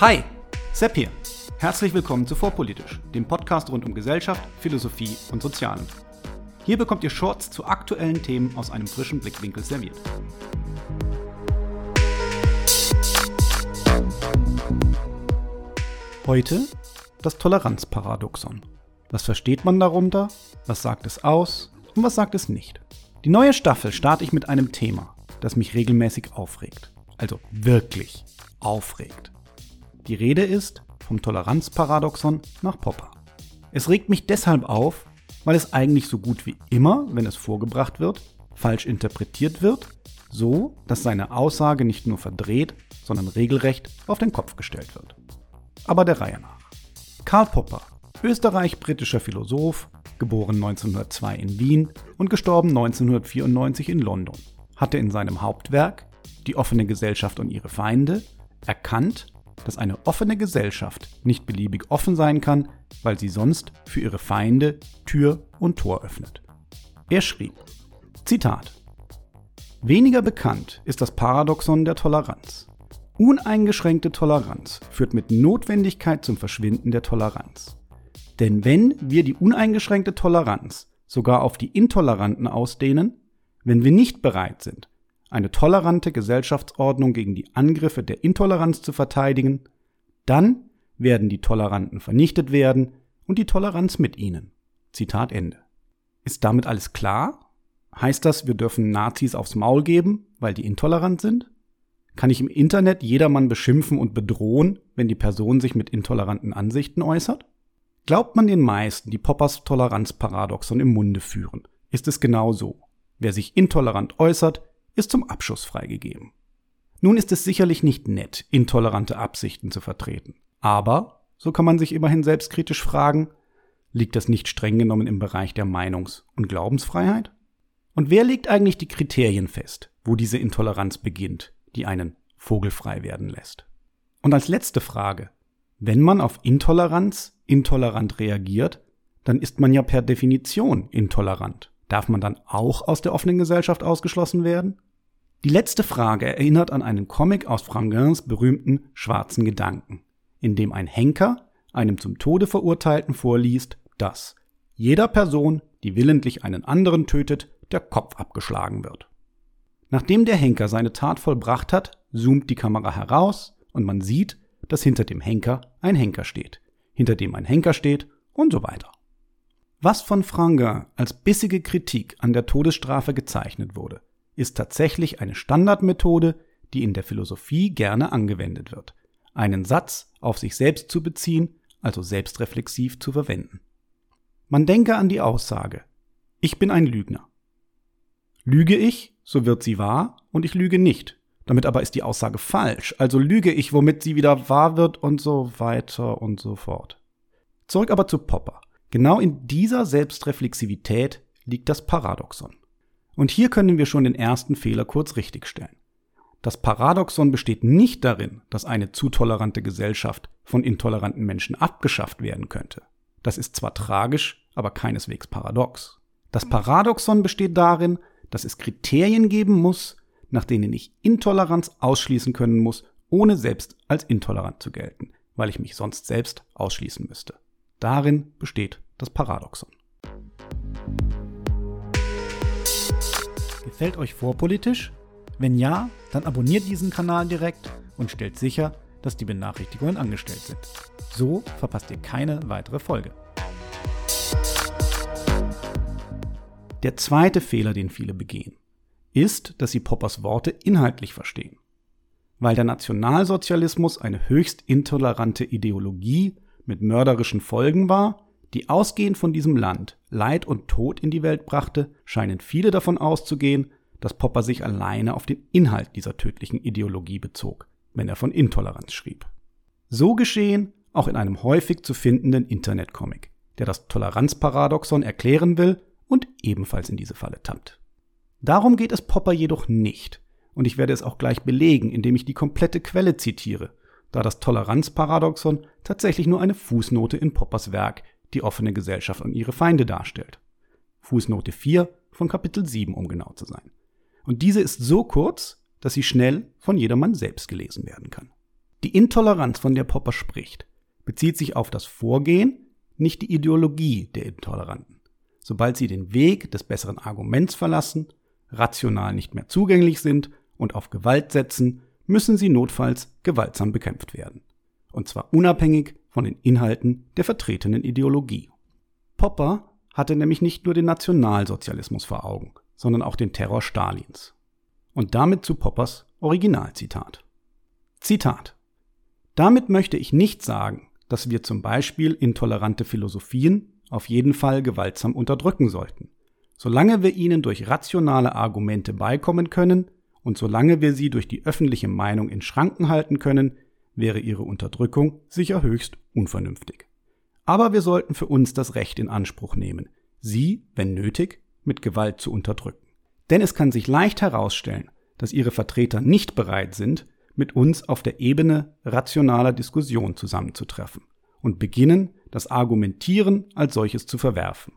Hi, Sepp hier. Herzlich willkommen zu Vorpolitisch, dem Podcast rund um Gesellschaft, Philosophie und Sozialen. Hier bekommt ihr Shorts zu aktuellen Themen aus einem frischen Blickwinkel serviert. Heute das Toleranzparadoxon. Was versteht man darunter? Was sagt es aus? Und was sagt es nicht? Die neue Staffel starte ich mit einem Thema, das mich regelmäßig aufregt. Also wirklich aufregt. Die Rede ist vom Toleranzparadoxon nach Popper. Es regt mich deshalb auf, weil es eigentlich so gut wie immer, wenn es vorgebracht wird, falsch interpretiert wird, so dass seine Aussage nicht nur verdreht, sondern regelrecht auf den Kopf gestellt wird. Aber der Reihe nach. Karl Popper, österreich-britischer Philosoph, geboren 1902 in Wien und gestorben 1994 in London, hatte in seinem Hauptwerk Die offene Gesellschaft und ihre Feinde erkannt, dass eine offene Gesellschaft nicht beliebig offen sein kann, weil sie sonst für ihre Feinde Tür und Tor öffnet. Er schrieb, Zitat, Weniger bekannt ist das Paradoxon der Toleranz. Uneingeschränkte Toleranz führt mit Notwendigkeit zum Verschwinden der Toleranz. Denn wenn wir die uneingeschränkte Toleranz sogar auf die Intoleranten ausdehnen, wenn wir nicht bereit sind, eine tolerante Gesellschaftsordnung gegen die Angriffe der Intoleranz zu verteidigen, dann werden die Toleranten vernichtet werden und die Toleranz mit ihnen. Zitat Ende. Ist damit alles klar? Heißt das, wir dürfen Nazis aufs Maul geben, weil die intolerant sind? Kann ich im Internet jedermann beschimpfen und bedrohen, wenn die Person sich mit intoleranten Ansichten äußert? Glaubt man den meisten, die Poppers Toleranzparadoxon im Munde führen, ist es genau so. Wer sich intolerant äußert, ist zum Abschuss freigegeben. Nun ist es sicherlich nicht nett, intolerante Absichten zu vertreten. Aber, so kann man sich immerhin selbstkritisch fragen, liegt das nicht streng genommen im Bereich der Meinungs- und Glaubensfreiheit? Und wer legt eigentlich die Kriterien fest, wo diese Intoleranz beginnt, die einen vogelfrei werden lässt? Und als letzte Frage, wenn man auf Intoleranz intolerant reagiert, dann ist man ja per Definition intolerant. Darf man dann auch aus der offenen Gesellschaft ausgeschlossen werden? Die letzte Frage erinnert an einen Comic aus Frangins berühmten Schwarzen Gedanken, in dem ein Henker einem zum Tode Verurteilten vorliest, dass jeder Person, die willentlich einen anderen tötet, der Kopf abgeschlagen wird. Nachdem der Henker seine Tat vollbracht hat, zoomt die Kamera heraus und man sieht, dass hinter dem Henker ein Henker steht, hinter dem ein Henker steht und so weiter. Was von Frangin als bissige Kritik an der Todesstrafe gezeichnet wurde, ist tatsächlich eine Standardmethode, die in der Philosophie gerne angewendet wird, einen Satz auf sich selbst zu beziehen, also selbstreflexiv zu verwenden. Man denke an die Aussage, ich bin ein Lügner. Lüge ich, so wird sie wahr, und ich lüge nicht. Damit aber ist die Aussage falsch, also lüge ich, womit sie wieder wahr wird und so weiter und so fort. Zurück aber zu Popper. Genau in dieser Selbstreflexivität liegt das Paradoxon. Und hier können wir schon den ersten Fehler kurz richtigstellen. Das Paradoxon besteht nicht darin, dass eine zu tolerante Gesellschaft von intoleranten Menschen abgeschafft werden könnte. Das ist zwar tragisch, aber keineswegs paradox. Das Paradoxon besteht darin, dass es Kriterien geben muss, nach denen ich Intoleranz ausschließen können muss, ohne selbst als intolerant zu gelten, weil ich mich sonst selbst ausschließen müsste. Darin besteht das Paradoxon. Gefällt euch vorpolitisch? Wenn ja, dann abonniert diesen Kanal direkt und stellt sicher, dass die Benachrichtigungen angestellt sind. So verpasst ihr keine weitere Folge. Der zweite Fehler, den viele begehen, ist, dass sie Poppers Worte inhaltlich verstehen. Weil der Nationalsozialismus eine höchst intolerante Ideologie mit mörderischen Folgen war, die ausgehend von diesem Land Leid und Tod in die Welt brachte, scheinen viele davon auszugehen, dass Popper sich alleine auf den Inhalt dieser tödlichen Ideologie bezog, wenn er von Intoleranz schrieb. So geschehen auch in einem häufig zu findenden Internetcomic, der das Toleranzparadoxon erklären will und ebenfalls in diese Falle tappt. Darum geht es Popper jedoch nicht, und ich werde es auch gleich belegen, indem ich die komplette Quelle zitiere, da das Toleranzparadoxon tatsächlich nur eine Fußnote in Poppers Werk die offene Gesellschaft und ihre Feinde darstellt. Fußnote 4 von Kapitel 7, um genau zu sein. Und diese ist so kurz, dass sie schnell von jedermann selbst gelesen werden kann. Die Intoleranz, von der Popper spricht, bezieht sich auf das Vorgehen, nicht die Ideologie der Intoleranten. Sobald sie den Weg des besseren Arguments verlassen, rational nicht mehr zugänglich sind und auf Gewalt setzen, müssen sie notfalls gewaltsam bekämpft werden. Und zwar unabhängig von den Inhalten der vertretenen Ideologie. Popper hatte nämlich nicht nur den Nationalsozialismus vor Augen, sondern auch den Terror Stalins. Und damit zu Poppers Originalzitat. Zitat. Damit möchte ich nicht sagen, dass wir zum Beispiel intolerante Philosophien auf jeden Fall gewaltsam unterdrücken sollten. Solange wir ihnen durch rationale Argumente beikommen können und solange wir sie durch die öffentliche Meinung in Schranken halten können, wäre ihre Unterdrückung sicher höchst unvernünftig. Aber wir sollten für uns das Recht in Anspruch nehmen, sie, wenn nötig, mit Gewalt zu unterdrücken. Denn es kann sich leicht herausstellen, dass ihre Vertreter nicht bereit sind, mit uns auf der Ebene rationaler Diskussion zusammenzutreffen und beginnen, das Argumentieren als solches zu verwerfen.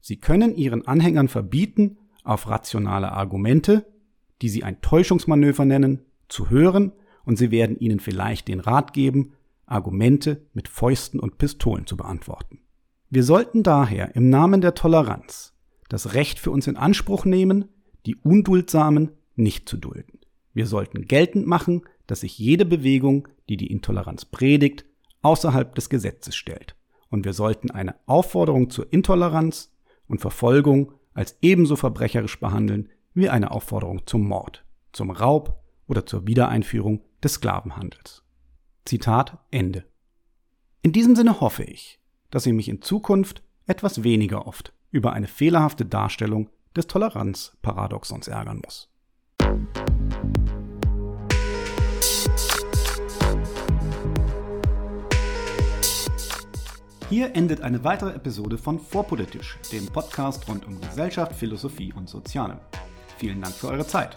Sie können ihren Anhängern verbieten, auf rationale Argumente, die sie ein Täuschungsmanöver nennen, zu hören, und sie werden ihnen vielleicht den Rat geben, Argumente mit Fäusten und Pistolen zu beantworten. Wir sollten daher im Namen der Toleranz das Recht für uns in Anspruch nehmen, die Unduldsamen nicht zu dulden. Wir sollten geltend machen, dass sich jede Bewegung, die die Intoleranz predigt, außerhalb des Gesetzes stellt. Und wir sollten eine Aufforderung zur Intoleranz und Verfolgung als ebenso verbrecherisch behandeln wie eine Aufforderung zum Mord, zum Raub oder zur Wiedereinführung des Sklavenhandels. Zitat Ende. In diesem Sinne hoffe ich, dass ich mich in Zukunft etwas weniger oft über eine fehlerhafte Darstellung des Toleranzparadoxons ärgern muss. Hier endet eine weitere Episode von Vorpolitisch, dem Podcast rund um Gesellschaft, Philosophie und Soziale. Vielen Dank für eure Zeit.